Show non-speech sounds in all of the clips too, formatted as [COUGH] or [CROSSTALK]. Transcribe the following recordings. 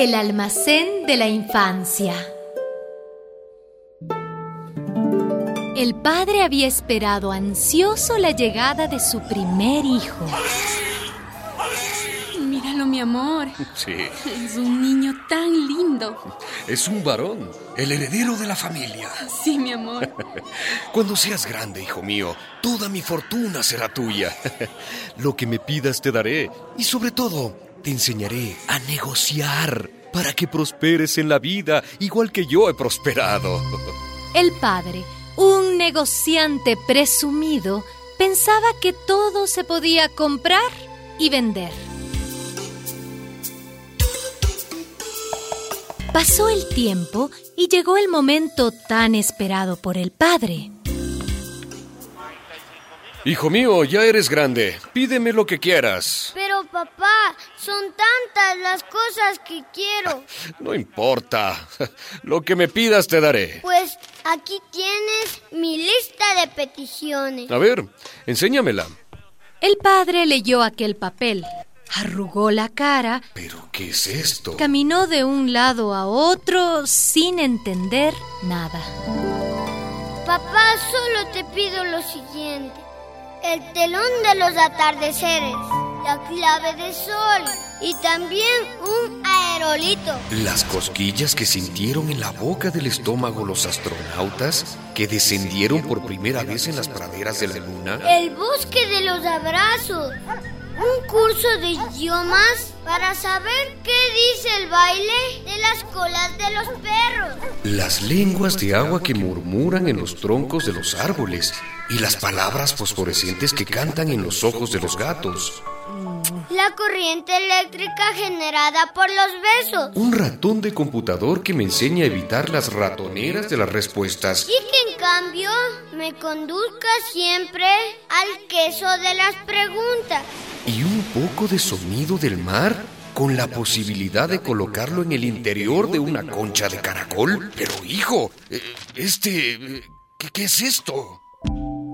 El almacén de la infancia. El padre había esperado ansioso la llegada de su primer hijo. Míralo, mi amor. Sí, Es un niño tan lindo. es un varón, el heredero de la familia. Sí, mi amor. [LAUGHS] Cuando seas grande, hijo mío, toda mi fortuna será tuya. [LAUGHS] Lo que me pidas te daré y sobre todo te enseñaré a negociar para que prosperes en la vida igual que yo he prosperado. El padre, un negociante presumido, pensaba que todo se podía comprar y vender. Pasó el tiempo y llegó el momento tan esperado por el padre. Hijo mío, ya eres grande. Pídeme lo que quieras. Pero papá, son tantas las cosas que quiero. [LAUGHS] No importa. Lo que me pidas te daré. Pues aquí tienes mi lista de peticiones. A ver, enséñamela. El padre leyó aquel papel, arrugó la cara, ¿Pero qué es esto? caminó de un lado a otro sin entender nada. Papá, solo te pido lo siguiente. El telón de los atardeceres, la clave de sol y también un aerolito. Las cosquillas que sintieron en la boca del estómago los astronautas que descendieron por primera vez en las praderas de la luna. El bosque de los abrazos. Un curso de idiomas para saber qué dice el baile de las colas de los perros. Las lenguas de agua que murmuran en los troncos de los árboles y las palabras fosforescentes que cantan en los ojos de los gatos. La corriente eléctrica generada por los besos. Un ratón de computador que me enseña a evitar las ratoneras de las respuestas. Y que en cambio me conduzca siempre al queso de las preguntas. Y un poco de sonido del mar con la posibilidad de colocarlo en el interior de una concha de caracol. Pero hijo, eh, este... eh, ¿Qué, qué es esto?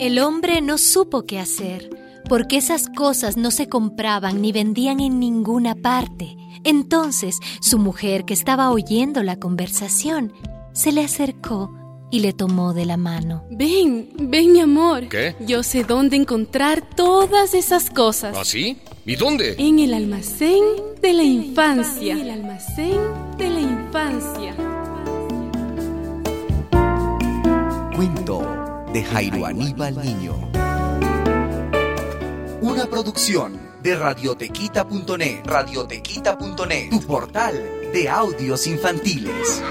El hombre no supo qué hacer, porque esas cosas no se compraban ni vendían en ninguna parte. Entonces, su mujer, que estaba oyendo la conversación, se le acercó y le tomó de la mano. Ven, ven, mi amor. ¿Qué? Yo sé dónde encontrar todas esas cosas. ¿Ah, sí? ¿Y dónde? En el almacén de la infancia. En el almacén de la infancia. Cuento de Jairo Aníbal Niño. Una producción de radiotequita.net. Radiotequita.net, tu portal de audios infantiles.